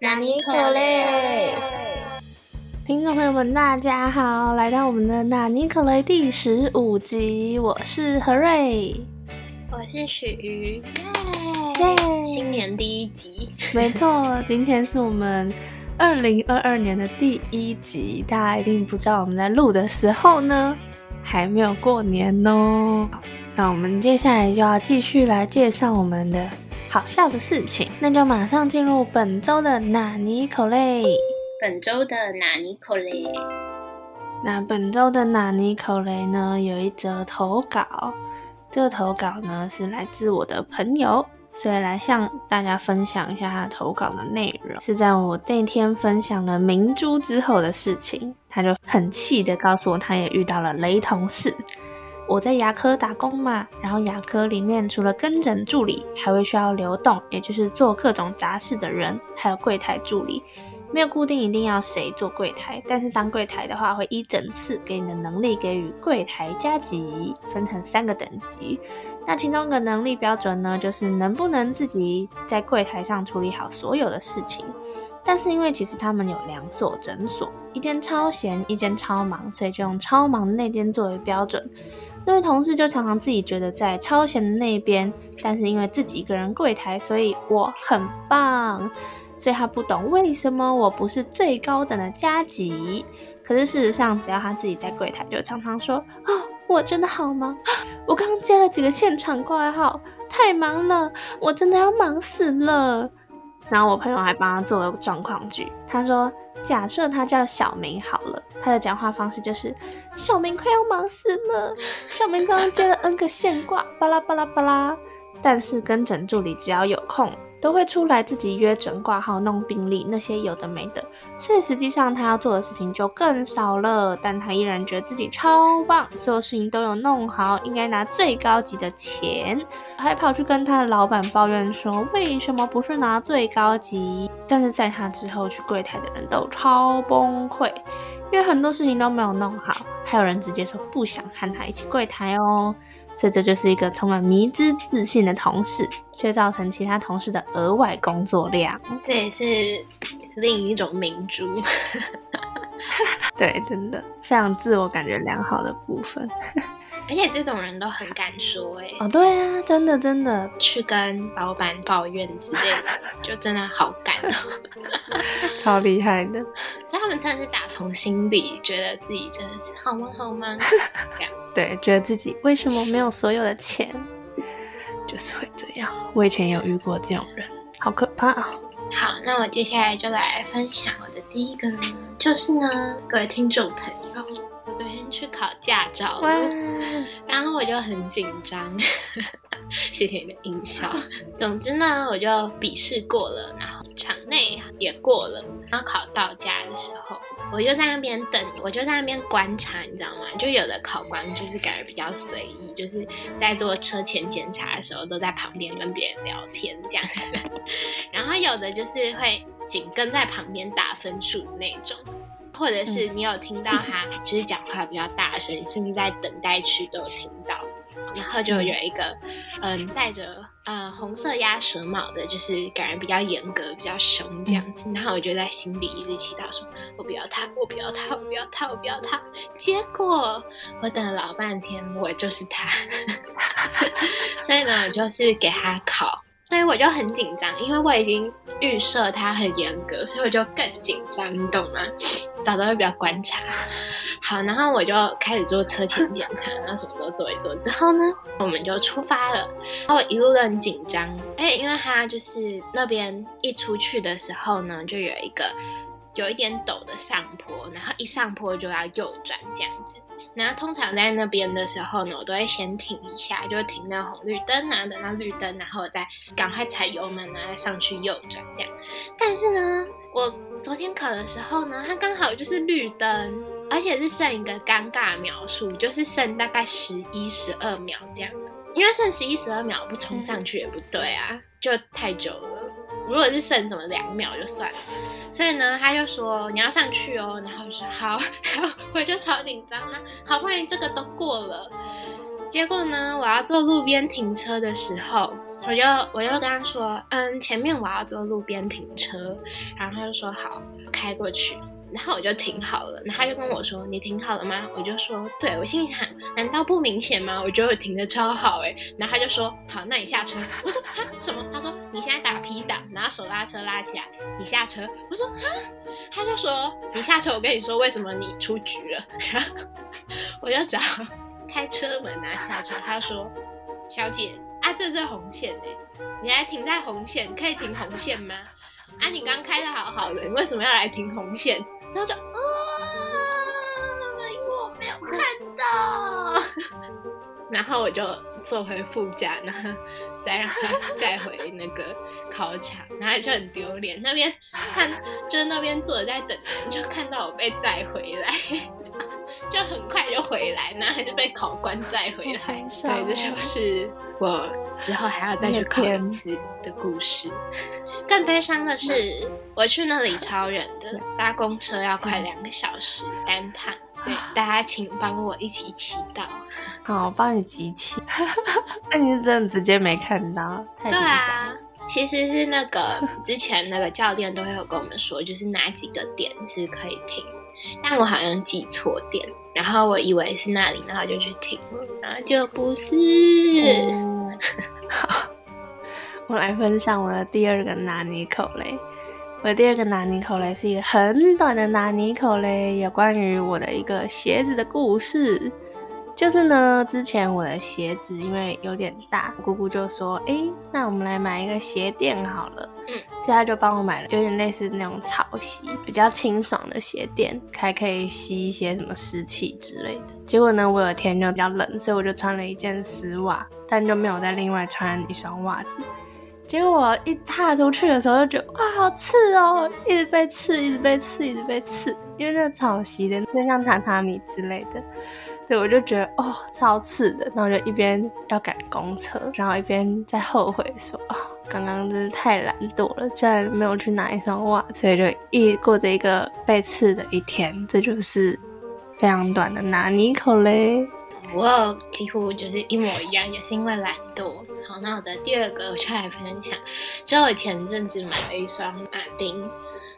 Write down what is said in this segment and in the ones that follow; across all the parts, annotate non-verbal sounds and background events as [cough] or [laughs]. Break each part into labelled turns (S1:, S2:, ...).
S1: 纳尼可雷？
S2: 听众朋友们，大家好，来到我们的纳尼可雷第十五集，我是何瑞，
S1: 我是许瑜，
S2: 耶
S1: 新年第一集，
S2: 没错，今天是我们二零二二年的第一集，大家一定不知道我们在录的时候呢，还没有过年哦。那我们接下来就要继续来介绍我们的好笑的事情，那就马上进入本周的纳尼口雷。
S1: 本周的纳尼口雷，
S2: 那本周的纳尼口雷呢，有一则投稿，这个投稿呢是来自我的朋友，所以来向大家分享一下他投稿的内容。是在我那天分享了明珠之后的事情，他就很气的告诉我，他也遇到了雷同事。我在牙科打工嘛，然后牙科里面除了跟诊助理，还会需要流动，也就是做各种杂事的人，还有柜台助理。没有固定一定要谁做柜台，但是当柜台的话，会依整次给你的能力给予柜台加级，分成三个等级。那其中一个能力标准呢，就是能不能自己在柜台上处理好所有的事情。但是因为其实他们有两所诊所，一间超闲，一间超忙，所以就用超忙那间作为标准。那位同事就常常自己觉得在超闲的那边，但是因为自己一个人柜台，所以我很棒。所以他不懂为什么我不是最高等的加级。可是事实上，只要他自己在柜台，就常常说：“啊、我真的好忙，我刚刚接了几个现场挂号，太忙了，我真的要忙死了。”然后我朋友还帮他做了状况剧，他说：“假设他叫小明好了，他的讲话方式就是：小明快要忙死了，小明刚刚接了 N 个线挂，巴拉巴拉巴拉。但是跟诊助理只要有空，都会出来自己约诊挂号、弄病历那些有的没的，所以实际上他要做的事情就更少了。但他依然觉得自己超棒，所有事情都有弄好，应该拿最高级的钱，还跑去跟他的老板抱怨说为什么不是拿最高级？但是在他之后去柜台的人都超崩溃，因为很多事情都没有弄好，还有人直接说不想和他一起柜台哦。所以这就是一个充满迷之自信的同事，却造成其他同事的额外工作量。
S1: 这也是另一种明珠。[laughs]
S2: 对，真的非常自我感觉良好的部分。
S1: 而且这种人都很敢说、欸，
S2: 哦，对啊，真的真的，
S1: 去跟老板抱怨之类的，就真的好敢哦。[laughs]
S2: 超厉害的。
S1: 所以他们真的是打从心里觉得自己真的是好忙好忙，[laughs] 这样。
S2: 对，觉得自己为什么没有所有的钱，就是会这样。我以前有遇过这种人，好可怕啊、
S1: 好，那我接下来就来分享我的第一个呢，就是呢，各位听众朋友，去考驾照了，[laughs] 然后我就很紧张，谢谢你的音效。[laughs] 总之呢，我就笔试过了，然后场内也过了，然后考到家的时候。我就在那边等，我就在那边观察，你知道吗？就有的考官就是感觉比较随意，就是在做车前检查的时候，都在旁边跟别人聊天这样。[laughs] 然后有的就是会紧跟在旁边打分数的那种，或者是你有听到 [laughs] 他就是讲话比较大声，甚至在等待区都有听到。然后就有一个嗯戴着呃红色鸭舌帽的，就是感觉比较严格、比较凶这样子。然后我就在心里一直祈祷说：我不要他，我不要他，我不要他，我不要他。结果我等了老半天，我就是他。[laughs] 所以呢，我就是给他考。所以我就很紧张，因为我已经预设他很严格，所以我就更紧张，你懂吗？[sniffs] 找到会比较观察。[laughs] 好，然后我就开始做车前检查，然后什么都做一做之后呢，我们就出发了。然后一路都很紧张，哎，因为他就是那边一出去的时候呢，就有一个有一点陡的上坡，然后一上坡就要右转这样子。然后通常在那边的时候呢，我都会先停一下，就停那红绿灯啊，等到绿灯，然后再赶快踩油门啊，再上去右转这样。但是呢，我昨天考的时候呢，它刚好就是绿灯，而且是剩一个尴尬秒数，就是剩大概十一、十二秒这样。因为剩十一、十二秒不冲上去也不对啊，就太久了。如果是剩什么两秒就算了，所以呢，他就说你要上去哦，然后我说好，[laughs] 然后我就超紧张啊，好不容易这个都过了，结果呢，我要坐路边停车的时候，我就我就跟他说，嗯，前面我要坐路边停车，然后他就说好，开过去。然后我就停好了，然后他就跟我说：“你停好了吗？”我就说：“对。”我心里想：“难道不明显吗？”我觉得我停的超好哎。然后他就说：“好，那你下车。”我说：“啊什么？”他说：“你现在打 P 档，然后手拉车拉起来，你下车。”我说：“啊。”他就说：“你下车，我跟你说为什么你出局了。”然后我就找开车门拿下车。他说：“小姐啊，这是红线哎，你还停在红线，可以停红线吗？啊，你刚开的好好的，你为什么要来停红线？”然后就啊，因为我没有看到，[laughs] 然后我就坐回副驾，然后再让他再回那个考场，然后就很丢脸。那边看就是那边坐着在等人，就看到我被载回来，[laughs] 就很快就回来，然后还是被考官载回来。对，这就是我之后还要再去考一次的故事。更悲伤的是，我去那里超远的，搭公车要快两个小时单趟。对，[laughs] 大家请帮我一起祈祷。
S2: 好，我帮你集气。[laughs] 那你是真的直接没看到？太紧张。
S1: 其实是那个 [laughs] 之前那个教练都会有跟我们说，就是哪几个点是可以停，但我好像记错点，然后我以为是那里，然后就去停，然后就不是。
S2: 好。我来分享我的第二个拿尼口雷。我的第二个拿尼口雷是一个很短的拿尼口雷，有关于我的一个鞋子的故事。就是呢，之前我的鞋子因为有点大，姑姑就说：“哎，那我们来买一个鞋垫好了。”嗯，所以她就帮我买了，有点类似那种草席，比较清爽的鞋垫，还可以吸一些什么湿气之类的。结果呢，我有天就比较冷，所以我就穿了一件丝袜，但就没有再另外穿一双袜子。结果我一踏出去的时候，就觉得哇，好刺哦，一直被刺，一直被刺，一直被刺。因为那草席的，就像榻榻米之类的，对我就觉得哦，超刺的。然后就一边要赶公车，然后一边在后悔说，哦，刚刚真是太懒惰了，居然没有去拿一双袜，所以就一过着一个被刺的一天。这就是非常短的拿尼口嘞。
S1: 我几乎就是一模一样，也是因为懒惰。好，那我的第二个我就来分享，就我前阵子买了一双马丁，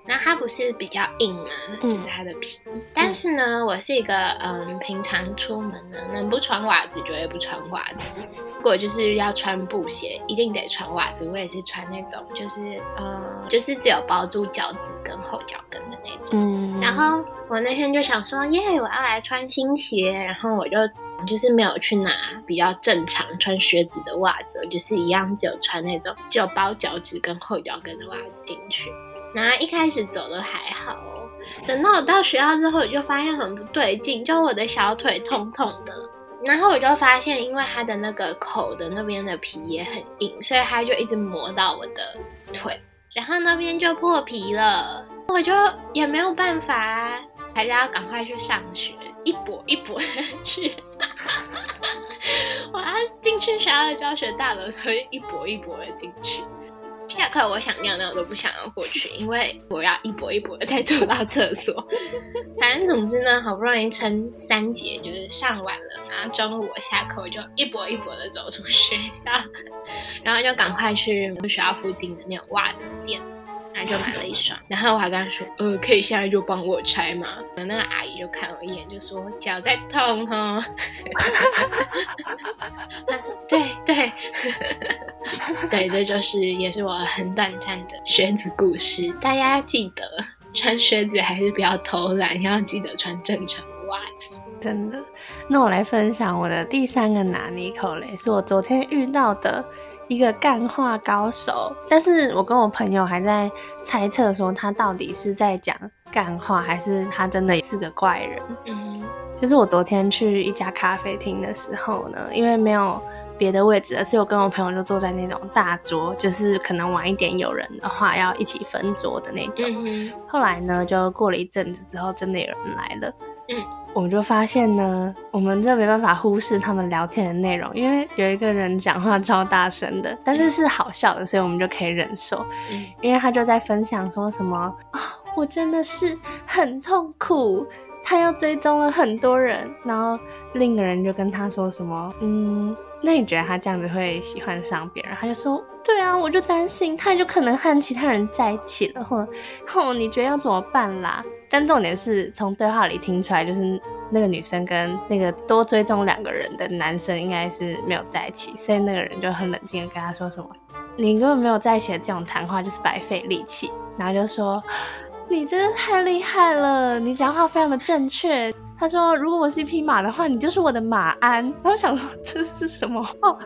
S1: 那它不是比较硬嘛，就是它的皮。但是呢，我是一个嗯，平常出门呢，能不穿袜子绝对不穿袜子。如果就是要穿布鞋，一定得穿袜子。我也是穿那种，就是嗯，就是只有包住脚趾跟后脚跟的那种。嗯。然后我那天就想说，耶，我要来穿新鞋，然后我就。就是没有去拿比较正常穿靴子的袜子，就是一样只有穿那种只有包脚趾跟后脚跟的袜子进去。然后一开始走的还好哦，等到我到学校之后，我就发现很不对劲，就我的小腿痛痛的。然后我就发现，因为它的那个口的那边的皮也很硬，所以它就一直磨到我的腿，然后那边就破皮了。我就也没有办法，还是要赶快去上学。一跛一跛的 [laughs] 去，[laughs] 我要进去学校的教学大楼，所以一跛一跛的进去。下课我想尿尿都不想要过去，因为我要一跛一跛的再走到厕所。反正总之呢，好不容易撑三节，就是上完了，然后中午我下课我就一跛一跛的走出学校，[laughs] 然后就赶快去学校附近的那种袜子店。然后就买了一双，然后我还跟他说：“呃，可以现在就帮我拆吗？”那个阿姨就看我一眼，就说：“脚在痛哦。[laughs] ”他说：“对对 [laughs] 对，这就是也是我很短暂的靴子故事。大家要记得穿靴子还是不要偷懒，要记得穿正常的袜子。
S2: 真的。那我来分享我的第三个拿尼口雷，是我昨天遇到的。一个干话高手，但是我跟我朋友还在猜测说他到底是在讲干话，还是他真的是个怪人。嗯，就是我昨天去一家咖啡厅的时候呢，因为没有别的位置，而是我跟我朋友就坐在那种大桌，就是可能晚一点有人的话要一起分桌的那种。后来呢，就过了一阵子之后，真的有人来了。嗯。我们就发现呢，我们这没办法忽视他们聊天的内容，因为有一个人讲话超大声的，但是是好笑的，所以我们就可以忍受。因为他就在分享说什么啊，我真的是很痛苦，他又追踪了很多人，然后另一个人就跟他说什么，嗯，那你觉得他这样子会喜欢上别人？他就说，对啊，我就担心他就可能和其他人在一起了，或者，哦，你觉得要怎么办啦？但重点是从对话里听出来，就是那个女生跟那个多追踪两个人的男生应该是没有在一起，所以那个人就很冷静的跟他说什么，你根本没有在一起的这种谈话就是白费力气，然后就说，你真的太厉害了，你讲话非常的正确。他说：“如果我是一匹马的话，你就是我的马鞍。”然后想说这是什么话？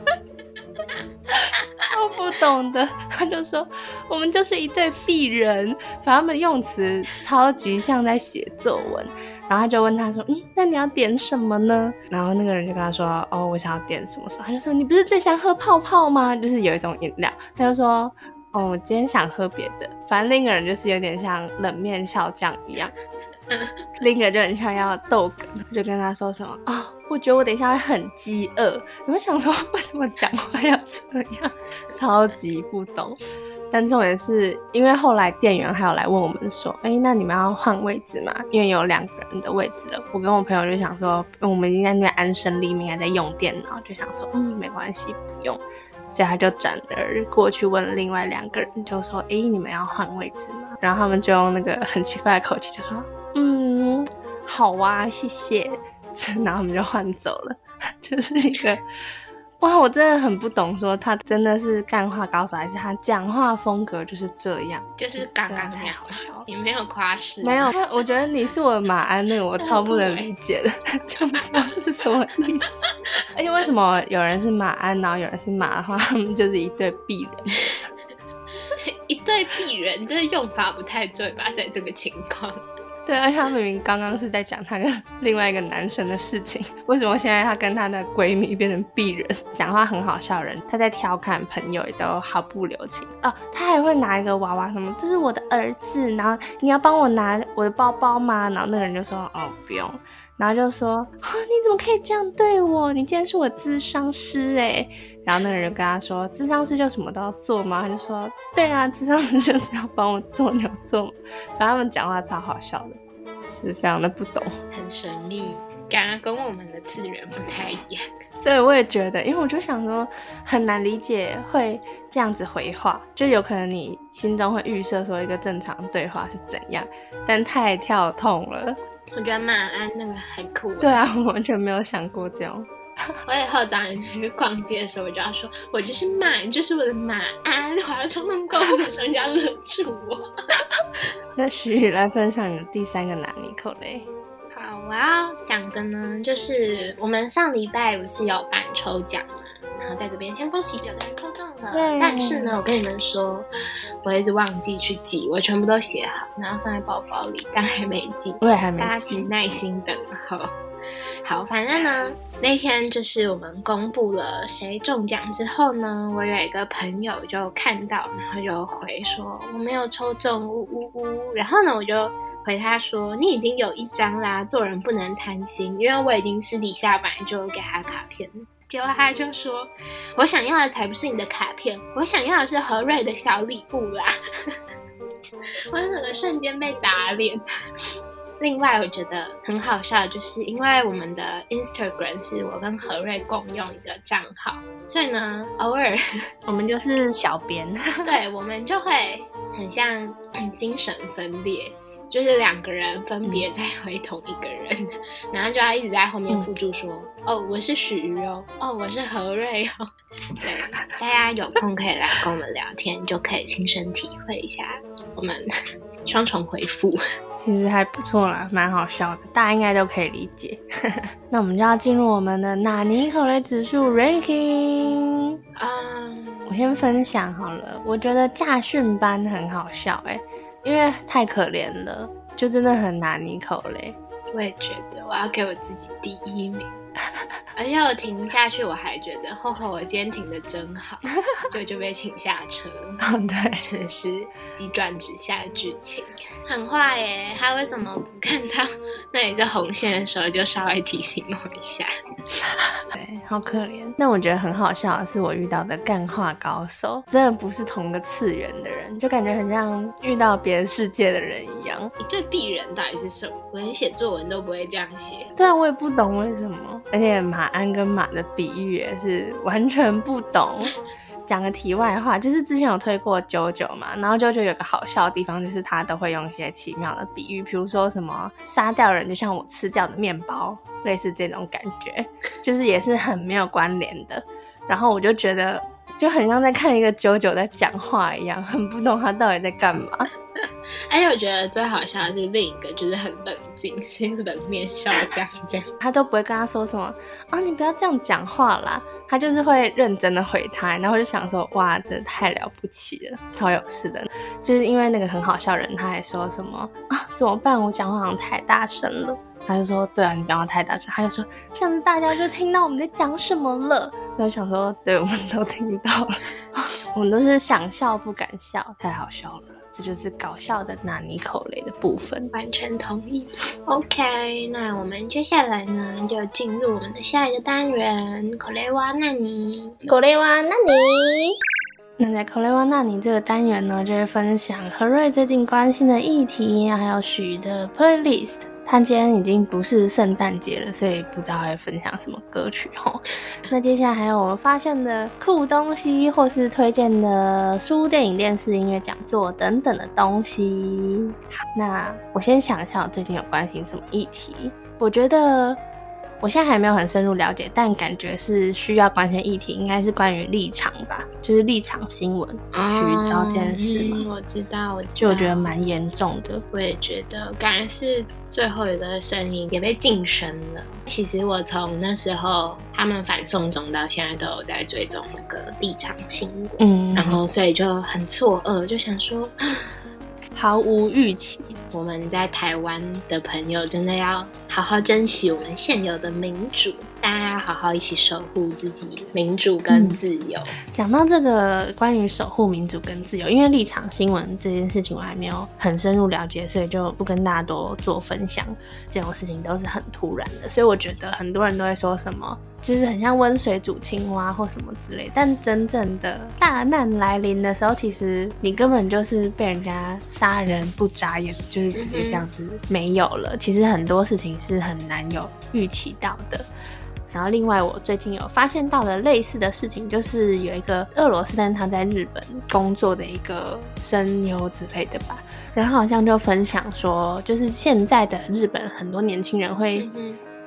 S2: 不懂的。[laughs] 他就说：“我们就是一对璧人。”反正他们用词超级像在写作文。然后他就问他说：“嗯，那你要点什么呢？”然后那个人就跟他说：“哦，我想要点什么什么。”他就说：“你不是最想喝泡泡吗？就是有一种饮料。”他就说：“哦，我今天想喝别的。”反正另一个人就是有点像冷面笑匠一样。[laughs] 另一个就很像要逗梗，就跟他说什么啊？我觉得我等一下会很饥饿。你们想说，为什么讲话要这样？超级不懂。[laughs] 但重点是因为后来店员还有来问我们说，哎，那你们要换位置吗？因为有两个人的位置了。我跟我朋友就想说，我们已经在那边安身立命，还在用电脑，就想说，嗯，没关系，不用。所以他就转而过去问另外两个人，就说，哎，你们要换位置吗？然后他们就用那个很奇怪的口气就说。嗯，好啊，谢谢。[laughs] 然后我们就换走了，[laughs] 就是一个哇，我真的很不懂，说他真的是干话高手，还是他讲话风格就是这样，
S1: 就是刚刚太好笑。[laughs] 你没有夸饰，
S2: 没有。我觉得你是我的马鞍，那个我超不能理解的，就不知道是什么意思。而且为什么有人是马鞍，然后有人是马的话，他们就是一对璧人。
S1: 一对璧人，这个用法不太对吧？在这个情况。
S2: 对，而且他明明刚刚是在讲他跟另外一个男生的事情，为什么现在他跟他的闺蜜变成鄙人？讲话很好笑人，他在调侃朋友也都毫不留情哦。他还会拿一个娃娃什么，这是我的儿子，然后你要帮我拿我的包包吗？然后那个人就说哦不用，然后就说啊 [laughs] 你怎么可以这样对我？你竟然是我智商师哎！然后那个人就跟他说智商师就什么都要做吗？他就说对啊，智商师就是要帮我做牛做。反正他们讲话超好笑的。是非常的不懂，
S1: 很神秘，感觉跟我们的次元不太一样。[laughs]
S2: 对，我也觉得，因为我就想说，很难理解会这样子回话，就有可能你心中会预设说一个正常对话是怎样，但太跳痛了。
S1: 我觉得马鞍那个很酷。
S2: 对啊，我完全没有想过这样。[laughs]
S1: 我以后找你出去逛街的时候，我就要说，我就是马，就是我的马鞍。我要冲动购物的时候，你要忍住我。[laughs]
S2: 那徐宇来分享你的第三个男尼口嘞。
S1: 好，我要讲的呢，就是我们上礼拜不是有办抽奖嘛，然后在这边先恭喜有的人抽中了。但是呢，我跟你们说，我一直忘记去寄，我全部都写好，然后放在包包里，但还没寄。
S2: 我也还没寄。
S1: 大家请耐心等候。好，反正呢，那天就是我们公布了谁中奖之后呢，我有一个朋友就看到，然后就回说我没有抽中，呜呜呜。然后呢，我就回他说你已经有一张啦，做人不能贪心，因为我已经私底下本来就给他卡片。结果他就说，我想要的才不是你的卡片，我想要的是何瑞的小礼物啦。[laughs] 我整个瞬间被打脸。另外，我觉得很好笑，就是因为我们的 Instagram 是我跟何瑞共用一个账号，所以呢，偶尔
S2: 我们就是小编，
S1: 对我们就会很像 [clears throat] 精神分裂，就是两个人分别在回同一个人，然后就要一直在后面附注说：“哦，我是许瑜哦，哦，我是何瑞哦。”对，大家有空可以来跟我们聊天，就可以亲身体会一下我们。双重回复，
S2: 其实还不错啦，蛮好笑的，大家应该都可以理解。[laughs] 那我们就要进入我们的纳尼口雷指数 ranking 啊！我先分享好了，我觉得驾训班很好笑哎，因为太可怜了，就真的很拿你口嘞。
S1: 我也觉得，我要给我自己第一名。而且我停下去，我还觉得，吼吼，我今天停的真好，[laughs] 就就被请下车。
S2: 嗯对，
S1: 真的是急转直下的剧情，很坏耶！他为什么不看到那里是红线的时候，就稍微提醒我一下？[laughs]
S2: 对，好可怜。那我觉得很好笑的是，我遇到的干话高手，真的不是同个次元的人，就感觉很像遇到别的世界的人一样。
S1: 你对鄙人到底是什么？我连写作文都不会这样写。
S2: 对啊，我也不懂为什么。而且马鞍跟马的比喻也是完全不懂。讲个题外话，就是之前有推过九九嘛，然后九九有个好笑的地方，就是他都会用一些奇妙的比喻，比如说什么杀掉人就像我吃掉的面包，类似这种感觉，就是也是很没有关联的。然后我就觉得就很像在看一个九九在讲话一样，很不懂他到底在干嘛。
S1: 而且我觉得最好笑的是另一个，就是很冷静，是冷面笑这样这样，
S2: 他都不会跟他说什么啊，你不要这样讲话啦。他就是会认真的回他，然后就想说，哇，真的太了不起了，超有事的。就是因为那个很好笑人，他还说什么啊，怎么办？我讲话好像太大声了。他就说，对啊，你讲话太大声。他就说，这样子大家就听到我们在讲什么了。那我想说，对，我们都听到了，[laughs] 我们都是想笑不敢笑，太好笑了。这就是搞笑的纳尼口雷的部分，
S1: 完全同意。OK，那我们接下来呢，就进入我们的下一个单元——口雷哇纳尼。
S2: 口雷哇纳尼。那在口雷哇纳尼这个单元呢，就会分享何瑞最近关心的议题，还有许的 playlist。他今天已经不是圣诞节了，所以不知道会分享什么歌曲吼。[laughs] 那接下来还有我们发现的酷东西，或是推荐的书、电影、电视、音乐讲座等等的东西。好，那我先想一下，我最近有关心什么议题？我觉得。我现在还没有很深入了解，但感觉是需要关心议题，应该是关于立场吧，就是立场新闻，徐昭这件事嘛。
S1: 我知道，我
S2: 就我觉得蛮严重的。
S1: 我也觉得，感觉是最后一个声音也被晋升了。其实我从那时候他们反送中到现在都有在追踪那个立场新闻，嗯，然后所以就很错愕，就想说。
S2: 毫无预期，[gasps]
S1: 我们在台湾的朋友真的要好好珍惜我们现有的民主，大家要好好一起守护自己民主跟自由。
S2: 讲到这个关于守护民主跟自由，因为立场新闻这件事情我还没有很深入了解，所以就不跟大家多做分享。这种事情都是很突然的，所以我觉得很多人都会说什么。就是很像温水煮青蛙或什么之类，但真正的大难来临的时候，其实你根本就是被人家杀人不眨眼，就是直接这样子没有了。其实很多事情是很难有预期到的。然后另外，我最近有发现到的类似的事情，就是有一个俄罗斯但他在日本工作的一个声优之类的吧，然后好像就分享说，就是现在的日本很多年轻人会。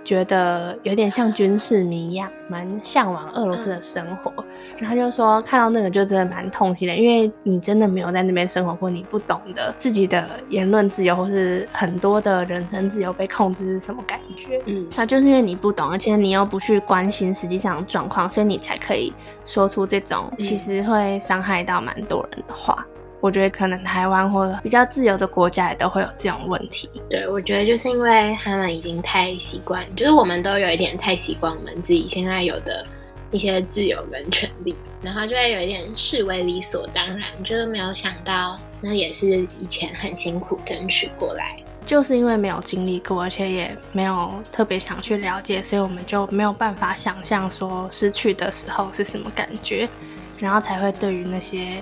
S2: 觉得有点像军事迷一样，蛮向往俄罗斯的生活。然后就说看到那个就真的蛮痛心的，因为你真的没有在那边生活过，你不懂得自己的言论自由或是很多的人身自由被控制是什么感觉。嗯，他就是因为你不懂，而且你又不去关心实际上的状况，所以你才可以说出这种其实会伤害到蛮多人的话。我觉得可能台湾或者比较自由的国家也都会有这种问题。
S1: 对，我觉得就是因为他们已经太习惯，就是我们都有一点太习惯我们自己现在有的一些自由跟权利，然后就会有一点视为理所当然，就是没有想到那也是以前很辛苦争取过来。
S2: 就是因为没有经历过，而且也没有特别想去了解，所以我们就没有办法想象说失去的时候是什么感觉，然后才会对于那些。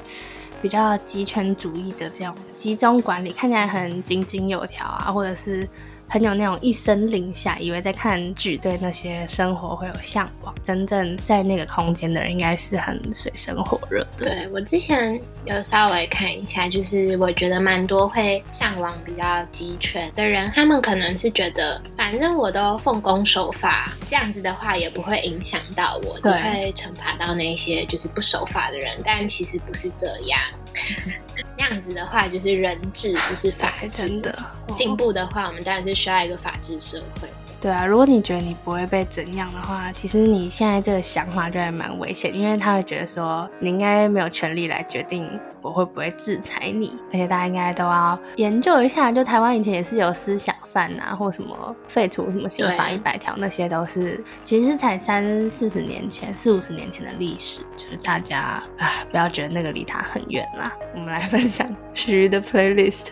S2: 比较集权主义的这样集中管理，看起来很井井有条啊，或者是。很有那种一声令下，以为在看剧，对那些生活会有向往。真正在那个空间的人，应该是很水深火热的。
S1: 对我之前有稍微看一下，就是我觉得蛮多会向往比较集权的人，他们可能是觉得，反正我都奉公守法，这样子的话也不会影响到我，只会惩罚到那些就是不守法的人。但其实不是这样。[laughs] 那样子的话，就是人治，不是法治。
S2: 真的
S1: 进步的话，我们当然是需要一个法治社会。
S2: 对啊，如果你觉得你不会被怎样的话，其实你现在这个想法就还蛮危险，因为他会觉得说你应该没有权利来决定我会不会制裁你，而且大家应该都要研究一下，就台湾以前也是有思想犯啊，或什么废除什么刑法一百条，那些都是其实才三四十年前、四五十年前的历史，就是大家啊不要觉得那个离他很远啦。我们来分享 [laughs] 徐的 playlist。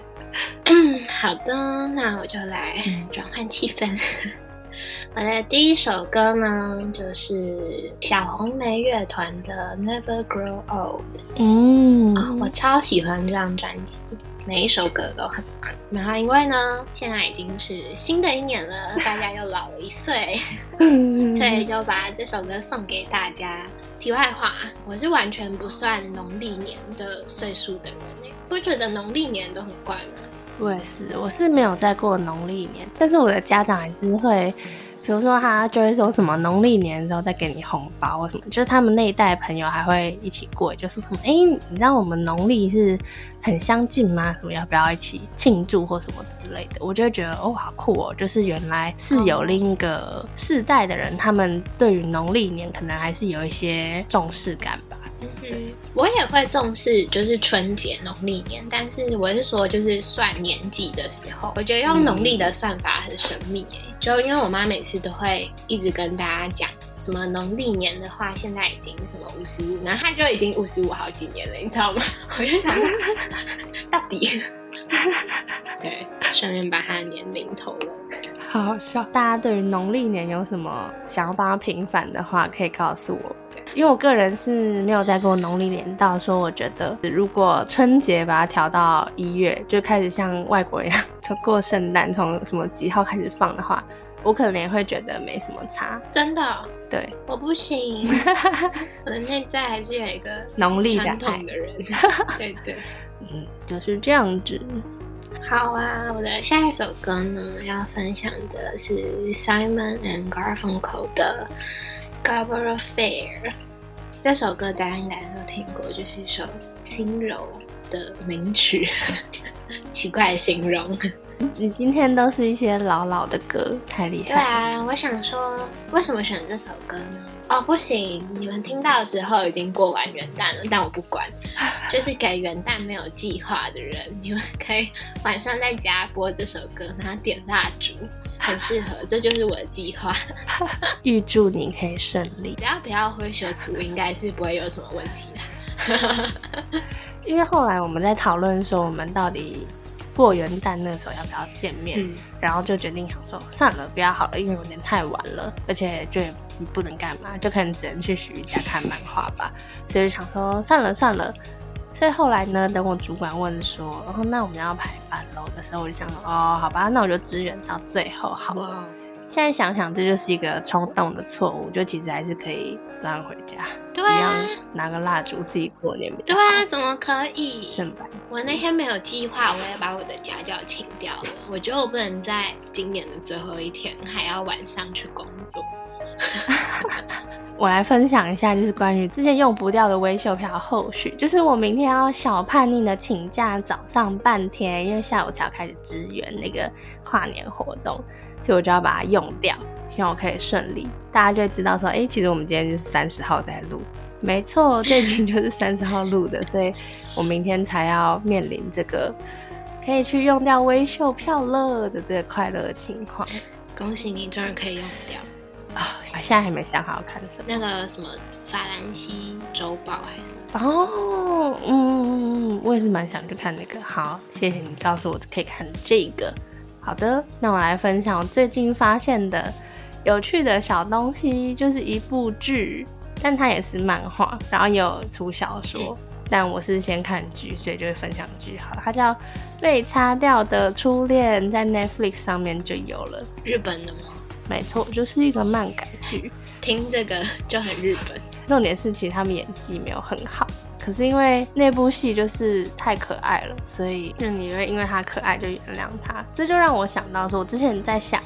S1: 嗯，好的，那我就来转换气氛。我的第一首歌呢，就是小红莓乐团的《Never Grow Old》。
S2: 嗯，
S1: 啊、我超喜欢这张专辑，每一首歌都很棒。然后因为呢，现在已经是新的一年了，大家又老了一岁，[laughs]
S2: 嗯
S1: 所以就把这首歌送给大家。题外话，我是完全不算农历年的岁数的人诶，不觉得农历年都很怪吗？
S2: 我也是，我是没有在过农历年，但是我的家长还是会，比如说他就会说什么农历年的时候再给你红包或什么，就是他们那一代朋友还会一起过，就是什么，哎、你知道我们农历是很相近吗？什么要不要一起庆祝或什么之类的？我就会觉得哦，好酷哦，就是原来是有另一个世代的人，他们对于农历年可能还是有一些重视感吧。
S1: 嗯，我也会重视就是春节农历年，但是我是说就是算年纪的时候，我觉得用农历的算法很神秘诶、就因为我妈每次都会一直跟大家讲什么农历年的话，现在已经什么五十五，然后她就已经五十五好几年了，你知道吗？[laughs] 我就想到底，对，顺便把她的年龄透了。[laughs]
S2: 好好笑！大家对于农历年有什么想要帮他平反的话，可以告诉我。因为我个人是没有在过农历年，到说我觉得如果春节把它调到一月，就开始像外国人一样，[laughs] 从过圣诞从什么几号开始放的话，我可能也会觉得没什么差。
S1: 真的哦、
S2: 对，
S1: 我不行，[laughs] 我的内在还是有一个
S2: 农历
S1: 传统，的人。[laughs] 对对。
S2: 嗯，就是这样子。
S1: 好啊，我的下一首歌呢，要分享的是 Simon and Garfunkel 的《Scarborough Fair》。这首歌大家应该都听过，就是一首轻柔的名曲，[laughs] 奇怪的形容。
S2: 你今天都是一些老老的歌，太厉害了。
S1: 啊，我想说，为什么选这首歌呢？哦，不行，你们听到的时候已经过完元旦了，但我不管，[laughs] 就是给元旦没有计划的人，你们可以晚上在家播这首歌，然后点蜡烛，很适合，这就是我的计划。[laughs]
S2: 预祝你可以顺利。
S1: 只要不要灰修图，应该是不会有什么问题的。[laughs]
S2: 因为后来我们在讨论说，我们到底过元旦那时候要不要见面，
S1: 嗯，
S2: 然后就决定想说算了，不要好了，因为有点太晚了，而且就也不能干嘛，就可能只能去徐家看漫画吧，所以就想说算了算了。所以后来呢，等我主管问说，然后那我们要排班喽的时候，我就想说，哦，好吧，那我就支援到最后好了。
S1: 哇，
S2: 现在想想，这就是一个冲动的错误，就其实还是可以这样回家，
S1: 对
S2: 一样
S1: 啊，
S2: 拿个蜡烛自己过年。
S1: 对啊，怎么可以？我那天没有计划，我也把我的家教请掉了。我觉得我不能在今年的最后一天还要晚上去工作。[laughs]
S2: 我来分享一下，就是关于之前用不掉的微秀票后续，就是我明天要小叛逆的请假早上半天，因为下午才要开始支援那个跨年活动，所以我就要把它用掉，希望我可以顺利，大家就会知道说，哎、其实我们今天就是三十号在录，没错，这一集就是 [laughs] 三十号录的，所以我明天才要面临这个可以去用掉微秀票了的这个快乐情况。
S1: 恭喜你，终于可以用掉
S2: 啊！我现在还没想好要看什么。
S1: 那个什么法兰西周报还是什么？
S2: 哦，嗯我也是蛮想去看那个。好，谢谢你告诉我可以看这个。好的，那我来分享我最近发现的有趣的小东西，就是一部剧，但它也是漫画，然后也有出小说。但我是先看剧，所以就会分享剧。好，它叫《被擦掉的初恋》，在 Netflix 上面就有了。
S1: 日本的吗？
S2: 没错，就是一个漫改剧。
S1: 听这个就很日本。
S2: 重点是，其实他们演技没有很好，可是因为那部戏就是太可爱了，所以就你会因为他可爱就原谅他。这就让我想到说，我之前在想，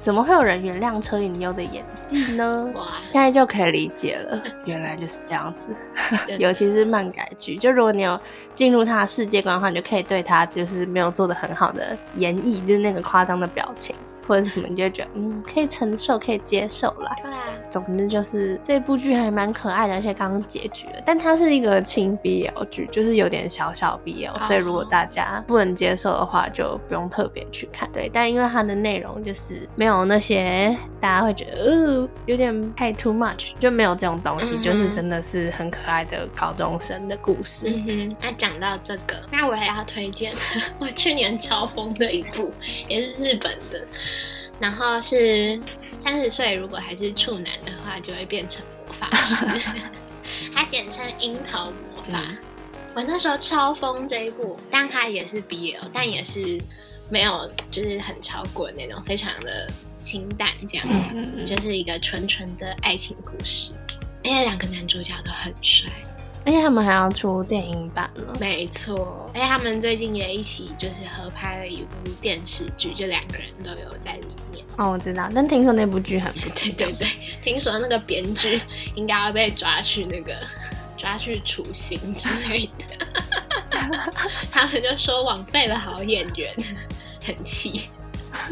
S2: 怎么会有人原谅车银优的演技呢？[laughs]
S1: 哇，
S2: 现在就可以理解了，原来就是这样子。[laughs] 尤其是漫改剧，就如果你有进入他的世界观的话，你就可以对他就是没有做的很好的演绎，就是那个夸张的表情或者是什么，你就会觉得嗯可以承受，可以接受啦。
S1: 对啊，
S2: 总之就是这部剧还蛮可爱的，而且刚刚结局了，但它是一个轻 BL 剧，就是有点小小 BL，、
S1: 哦
S2: 所以如果大家不能接受的话，就不用特别去看。对，但因为它的内容就是没有那些大家会觉得呃有点太 too much，就没有这种东西，就是真的是很可爱的高中生的故事。
S1: 嗯哼。那讲到这个，那我也要推荐 [laughs] 我去年超疯的一部，也是日本的，然后是三十岁，如果还是处男的话，就会变成魔法师。[laughs] 它简称樱桃魔法。我那时候超疯这一部，但它也是 BL，但也是没有就是很超过那种，非常的清淡这样，就是一个纯纯的爱情故事。而且两个男主角都很帅。
S2: 而且他们还要出电影版了，
S1: 没错。而且他们最近也一起就是合拍了一部电视剧，就两个人都有在里面。
S2: 哦，我知道，但听说那部剧很不
S1: 对，对对，听说那个编剧应该要被抓去那个抓去处刑之类的。[laughs] 他们就说枉费了好演员，很气。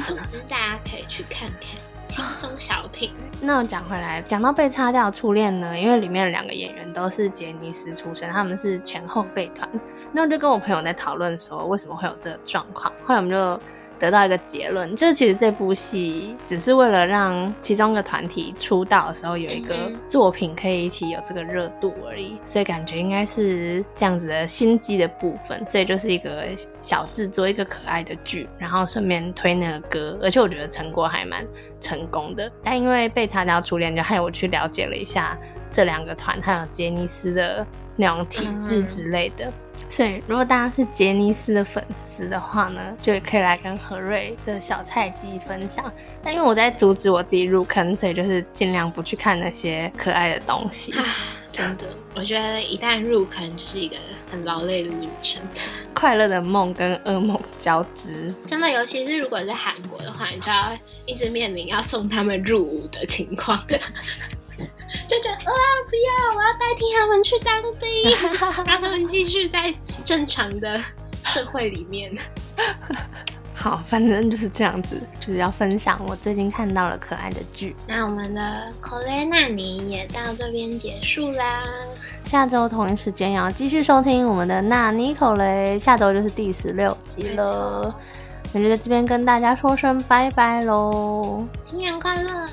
S1: 总之，大家可以去看看。轻松小品。
S2: 那我讲回来，讲到被擦掉初恋呢，因为里面两个演员都是杰尼斯出身，他们是前后辈团。那我就跟我朋友在讨论说，为什么会有这个状况？后来我们就。得到一个结论，就是其实这部戏只是为了让其中一个团体出道的时候有一个作品可以一起有这个热度而已，所以感觉应该是这样子的心机的部分，所以就是一个小制作，一个可爱的剧，然后顺便推那个歌，而且我觉得成果还蛮成功的。但因为被擦掉初恋，就害我去了解了一下这两个团，还有杰尼斯的那种体质之类的。所以，如果大家是杰尼斯的粉丝的话呢，就可以来跟何瑞这小菜鸡分享。但因为我在阻止我自己入坑，所以就是尽量不去看那些可爱的东西。
S1: 真的，我觉得一旦入坑，就是一个很劳累的旅程，[laughs]
S2: 快乐的梦跟噩梦交织。
S1: 真的，尤其是如果在韩国的话，你就要一直面临要送他们入伍的情况。就觉得啊，不要！我要代替他们去当兵，让 [laughs] 他们继续在正常的社会里面。[laughs]
S2: 好，反正就是这样子，就是要分享我最近看到了可爱的剧。
S1: 那我们的《口雷纳尼》也到这边结束啦。
S2: 下周同一时间要继续收听我们的《纳尼口雷》，下周就是第十六集了。那就在这边跟大家说声拜拜喽，
S1: 新年快乐！